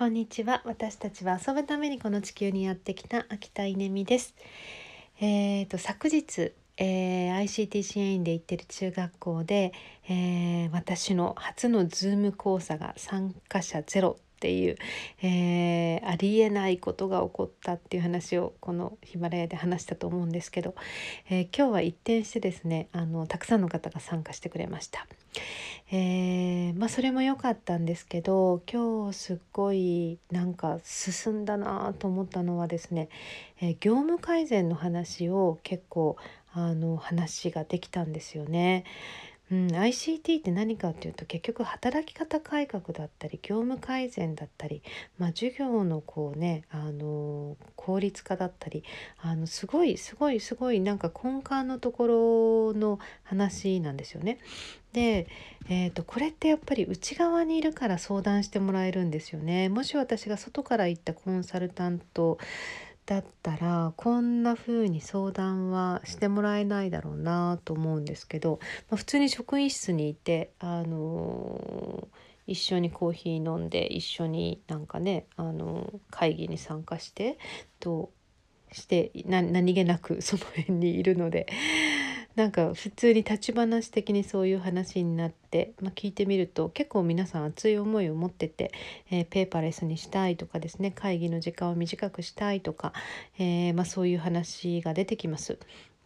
こんにちは私たちは遊ぶためにこの地球にやってきた秋田稲美ですえーと、昨日、えー、ICT 支援員で行ってる中学校で、えー、私の初のズーム講座が参加者ゼロっていう、えー、ありえないことが起こったっていう話をこのヒマラヤで話したと思うんですけど、えー、今日は一転してですねあのたくさんの方が参加してくれました。えー、まあそれも良かったんですけど今日すっごいなんか進んだなと思ったのはですね、え業務改善の話を結構あの話ができたんですよね。うん、ICT って何かっていうと結局働き方改革だったり業務改善だったり、まあ、授業のこうねあの効率化だったりあのすごいすごいすごいなんか根幹のところの話なんですよね。で、えーと、これってやっぱり内側にいるから相談してもらえるんですよね。もし私が外から行ったコンサルタントだったらこんな風に相談はしてもらえないだろうなと思うんですけど、まあ、普通に職員室にいて、あのー、一緒にコーヒー飲んで一緒になんかね、あのー、会議に参加してとして何気なくその辺にいるのでなんか普通に立ち話的にそういう話になって、まあ、聞いてみると結構皆さん熱い思いを持ってて、えー、ペーパーレスにしたいとかですね会議の時間を短くしたいとか、えー、まあ、そういう話が出てきます。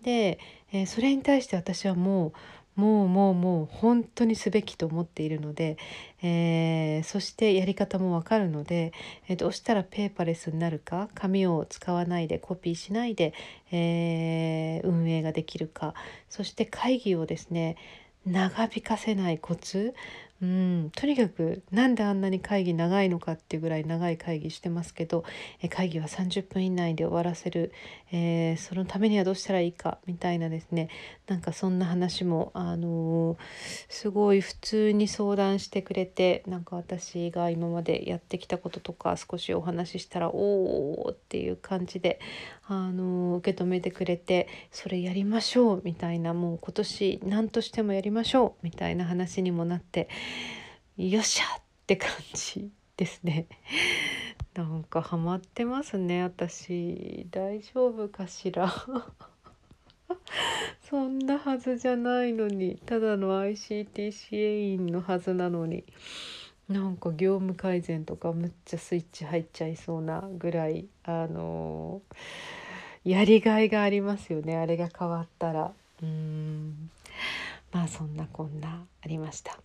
で、え、それに対して私はもうもうもうもう本当にすべきと思っているので、えー、そしてやり方もわかるので、えー、どうしたらペーパーレスになるか紙を使わないでコピーしないで、えー、運営ができるかそして会議をですね長引かせないコツうん、とにかくなんであんなに会議長いのかっていうぐらい長い会議してますけどえ会議は30分以内で終わらせる、えー、そのためにはどうしたらいいかみたいなですねなんかそんな話も、あのー、すごい普通に相談してくれてなんか私が今までやってきたこととか少しお話ししたら「おー」っていう感じで、あのー、受け止めてくれてそれやりましょうみたいなもう今年何としてもやりましょうみたいな話にもなって。よっしゃって感じですね。なんかハマってますね私。大丈夫かしら？そんなはずじゃないのに。ただの ICT 支援員のはずなのに。なんか業務改善とかむっちゃスイッチ入っちゃいそうなぐらいあのー、やりがいがありますよね。あれが変わったら。うん。まあそんなこんなありました。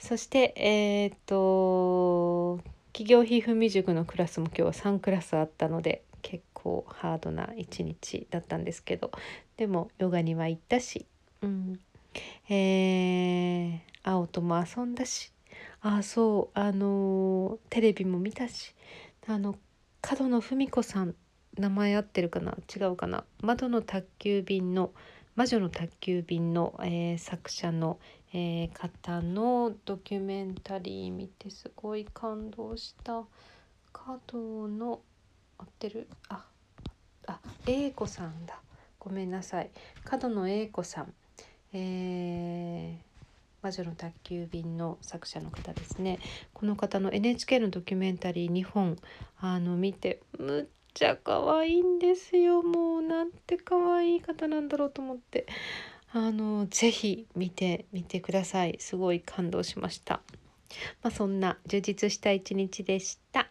そしてえっ、と企業皮膚未熟のクラスも今日は3クラスあったので結構ハードな一日だったんですけどでもヨガには行ったし、うん。えー、青とも遊んだしあそうあのテレビも見たしあの角野文子さん名前合ってるかな？違うかな？窓の宅急便の魔女の宅急便の、えー、作者の、えー、方のドキュメンタリー見てすごい感動した。角の合ってる。ああ英子さんだ。ごめんなさい。角野英子さん。えー魔女の宅急便の作者の方ですね。この方の NHK のドキュメンタリー2本あの見てむっちゃ可愛いんですよ。もうなんて可愛い方なんだろうと思って。あのぜひ見てみてください。すごい感動しました。まあそんな充実した一日でした。